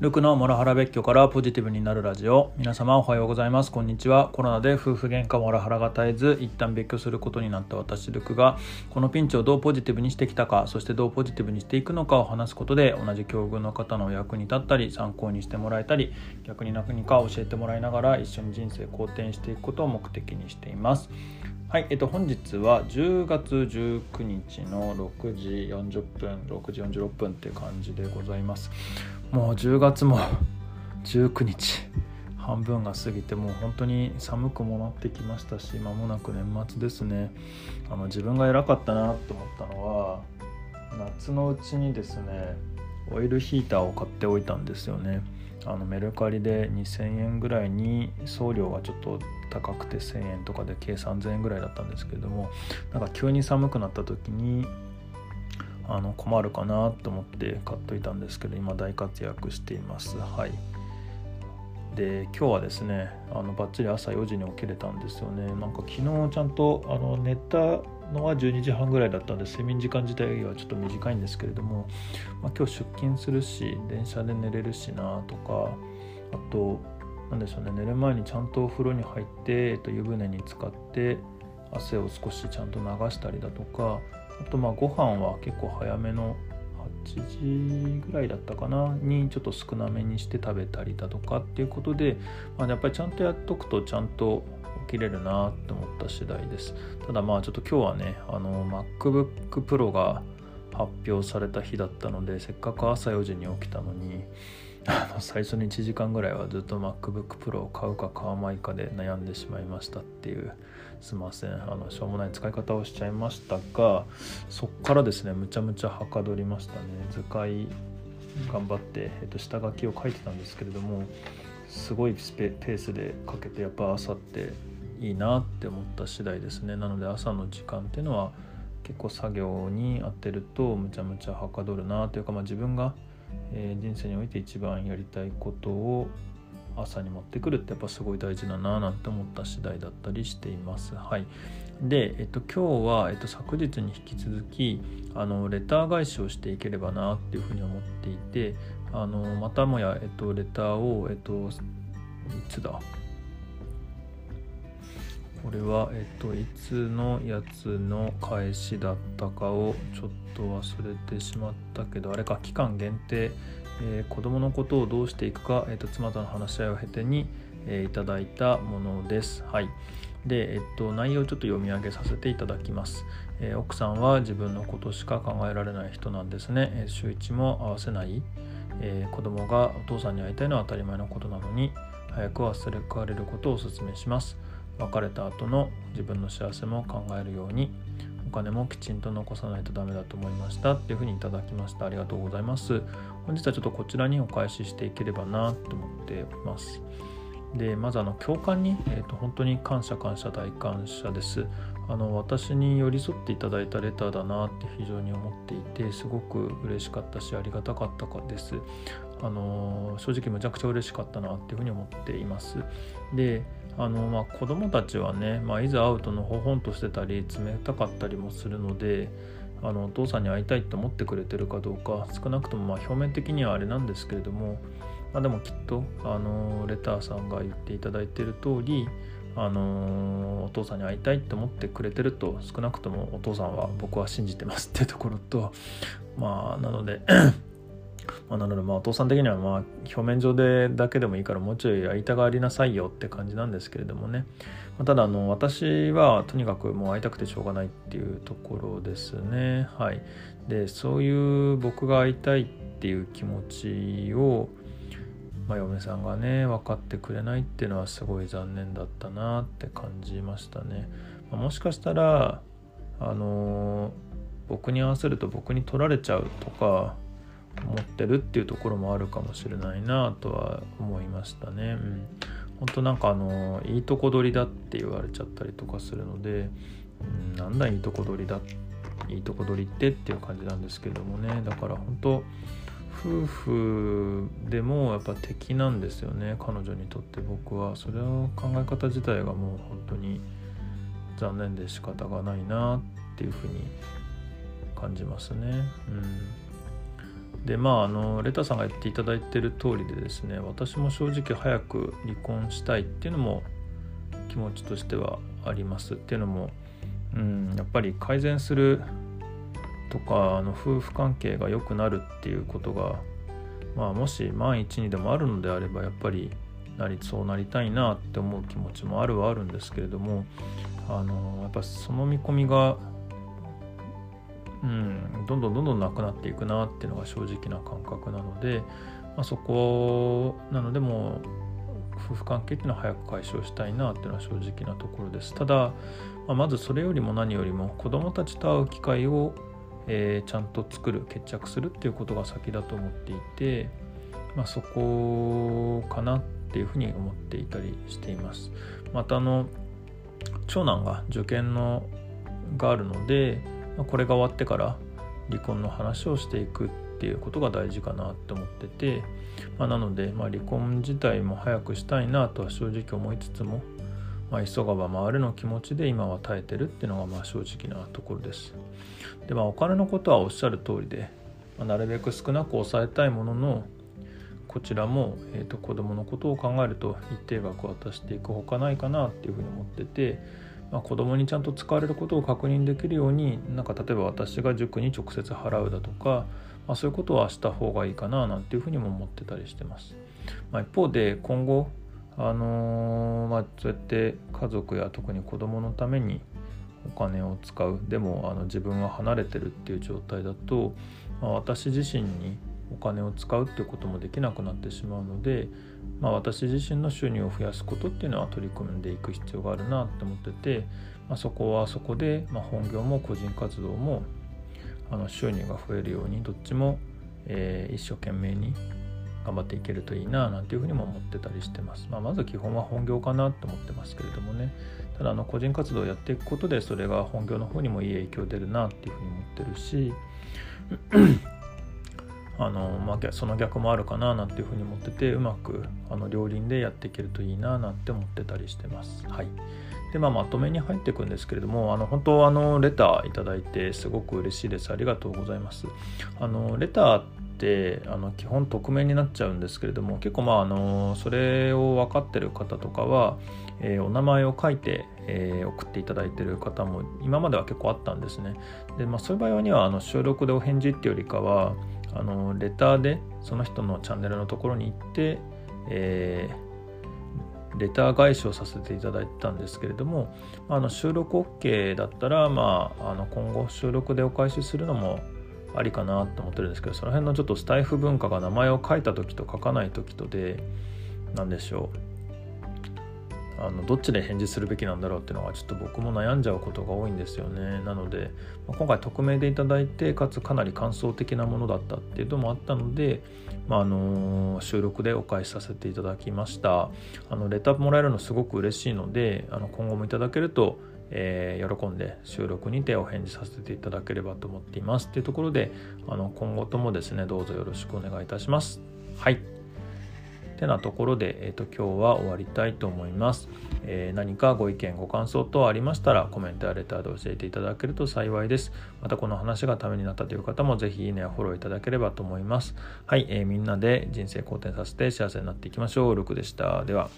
ルクのモラハラ別居からポジティブになるラジオ。皆様おはようございます。こんにちは。コロナで夫婦喧嘩モラハラが絶えず一旦別居することになった私ルクがこのピンチをどうポジティブにしてきたかそしてどうポジティブにしていくのかを話すことで同じ境遇の方の役に立ったり参考にしてもらえたり逆に何か教えてもらいながら一緒に人生好転していくことを目的にしています。はい、えっと、本日は10月19日の6時40分6時46分っていう感じでございます。もう10月も19日半分が過ぎてもう本当に寒くもなってきましたし間もなく年末ですね。あの自分が偉かったなと思ったのは夏のうちにですねオイルヒーターを買っておいたんですよね。あのメルカリで2000円ぐらいに送料がちょっと高くて1000円とかで計3000円ぐらいだったんですけれどもなんか急に寒くなった時にあの困るかなと思って買っといたんですけど今大活躍しています。はい。で今日はですねあのバッチリ朝4時に起きれたんですよね。なんか昨日ちゃんとあの寝たのは12時半ぐらいだったんで睡眠時間自体はちょっと短いんですけれども、まあ、今日出勤するし電車で寝れるしなとかあと何でしょうね寝る前にちゃんとお風呂に入って、えっと、湯船に浸かって汗を少しちゃんと流したりだとかあとまあご飯は結構早めの8時ぐらいだったかな？にちょっと少なめにして食べたりだとかっていうことで、まあ、やっぱりちゃんとやっとくとちゃんと起きれるなって思った次第です。ただまあちょっと今日はねあの MacBook Pro が発表された日だったのでせっかく朝4時に起きたのにあの最初に1時間ぐらいはずっと MacBook Pro を買うか買わないかで悩んでしまいましたっていうすいません。あのしょうもない使い方をしちゃいましたがそっからですねむちゃむちゃはかどりましたね。図解頑張って、えっと、下書きを書いてたんですけれどもすごいペースでかけてやっぱ朝っていいなって思った次第ですね。なので朝の時間っていうのは結構作業に当てるとむちゃむちゃはかどるなというか、まあ、自分が、えー、人生において一番やりたいことを朝に持ってくるってやっぱすごい大事だななんて思った次第だったりしています。はい、で、えっと、今日は、えっと、昨日に引き続きあのレター返しをしていければなっていうふうに思っていてあのまたもや、えっと、レターを、えっと、いつだ？これは、えっと、いつのやつの返しだったかをちょっと忘れてしまったけどあれか期間限定えー、子供のことをどうしていくか、えーと、妻との話し合いを経てに、えー、いただいたものです。はい。で、えっと、内容をちょっと読み上げさせていただきます、えー、奥さんは自分のことしか考えられない人なんですね。えー、週一も合わせない、えー、子供がお父さんに会いたいのは当たり前のことなのに、早く忘れ変われることをお勧めします。別れた後の自分の幸せも考えるように、お金もきちんと残さないとダメだと思いましたっていうふうにいただきました。ありがとうございます。本日はちょっとこちらにお返ししていければなと思っております。でまずあの共感に、えーと、本当に感謝感謝大感謝です。あの私に寄り添っていただいたレターだなって非常に思っていてすごく嬉しかったしありがたかったかです。あの正直むちゃくちゃ嬉しかったなっていうふうに思っています。であの、まあ、子供たちはね、まあ、いざ会うとのほほんとしてたり冷たかったりもするのであのお父さんに会いたいと思ってくれてるかどうか少なくともまあ表面的にはあれなんですけれども、まあ、でもきっとあのレターさんが言っていただいている通りあのお父さんに会いたいと思ってくれてると少なくともお父さんは僕は信じてますってところとまあなのでまあ、なのでまあお父さん的にはまあ表面上でだけでもいいからもうちょい会いたがりなさいよって感じなんですけれどもね、まあ、ただあの私はとにかくもう会いたくてしょうがないっていうところですね。はい。でそういう僕が会いたいっていう気持ちをまあ、嫁さんがね分かってくれないっていうのはすごい残念だったなって感じましたね、まあ、もしかしたらあの、僕に合わせると僕に取られちゃうとか思ってるっていうところもあるかもしれないなとは思いましたね。うん、本当なんかあのいいとこ取りだって言われちゃったりとかするので、うん、なんだいいとこ取りだいいとこ取りってっていう感じなんですけどもね。だから本当夫婦でもやっぱ敵なんですよね。彼女にとって僕は。それの考え方自体がもう本当に残念で仕方がないなっていうふうに感じますね。うんでまああのレタさんが言っていただいてる通りでですね私も正直早く離婚したいっていうのも気持ちとしてはありますっていうのも、うん、やっぱり改善するとかあの夫婦関係が良くなるっていうことが、まあ、もし万一にでもあるのであればやっぱりなりそうなりたいなって思う気持ちもあるはあるんですけれどもあのやっぱその見込みがうん、どんどんどんどんなくなっていくなっていうのが正直な感覚なので、まあ、そこなのでも夫婦関係っていうのは早く解消したいなっていうのは正直なところです。ただ、まあ、まずそれよりも何よりも子どもたちと会う機会を、えー、ちゃんと作る決着するっていうことが先だと思っていて、まあ、そこかなっていうふうに思っていたりしています。またあの長男が受験のがあるのでこれが終わってから離婚の話をしていくっていうことが大事かなって思ってて、まあ、なので、まあ、離婚自体も早くしたいなとは正直思いつつも、まあ、急がば回るの気持ちで今は耐えてるっていうのがまあ正直なところです。でまあお金のことはおっしゃる通りで、まあ、なるべく少なく抑えたいもののこちらも、えーと、子供のことを考えると一定額渡していくほかないかなっていうふうに思っててまあ、子供にちゃんと使われることを確認できるようになんか例えば私が塾に直接払うだとか、まあ、そういうことはした方がいいかななんていうふうにも思ってたりしてます。まあ、一方で今後あのー、まあ、そうやって家族や特に子供のためにお金を使うでもあの自分は離れてるっていう状態だと、まあ、私自身にお金を使うっていうこともできなくなってしまうので、まあ、私自身の収入を増やすことっていうのは取り組んでいく必要があるなって思ってて、まあ、そこはそこで、まあ、本業も個人活動もあの収入が増えるようにどっちも、えー、一生懸命に頑張っていけるといいななんていうふうにも思ってたりしてます。まあ、まず基本は本業かなと思ってますけれどもね。ただあの個人活動をやっていくことでそれが本業の方にもいい影響出るなっていうふうに思ってるしあの、まあ、その逆もあるかななんていうふうに思っててうまくあの両輪でやっていけるといいななんて思ってたりしてます。はい。でまあ、まとめに入っていくんですけれどもあの本当あのレターいただいてすごく嬉しいです。ありがとうございます。あのレターってあの基本匿名になっちゃうんですけれども結構まああのそれを分かってる方とかは、えー、お名前を書いて、えー、送っていただいてる方も今までは結構あったんですね。で、まあ、そういう場合にはあの収録でお返事っていうよりかはあのレターでその人のチャンネルのところに行って、えー、レター返しをさせていただいたんですけれどもあの収録 OK だったら、まあ、あの今後収録でお返しするのもありかなと思ってるんですけどその辺のちょっとスタイフ文化が名前を書いた時と書かない時とで何でしょう。あのどっちで返事するべきなんだろうっていうのがちょっと僕も悩んじゃうことが多いんですよね。なのでま今回匿名でいただいてかつかなり感想的なものだったっていうのもあったので、まあ、あの収録でお返しさせていただきました。あのレターもらえるのすごく嬉しいのであの今後もいただけるとえー、喜んで収録にてお返事させていただければと思っています。っていうところであの今後ともですねどうぞよろしくお願いいたします。はい。てなところで、えーと、今日は終わりたいと思います、えー、何かご意見ご感想等ありましたらコメントやレターで教えていただけると幸いです。またこの話がためになったという方もぜひいいねやフォローいただければと思います。はい、えー、みんなで人生好転させて幸せになっていきましょう。ルクでした。では。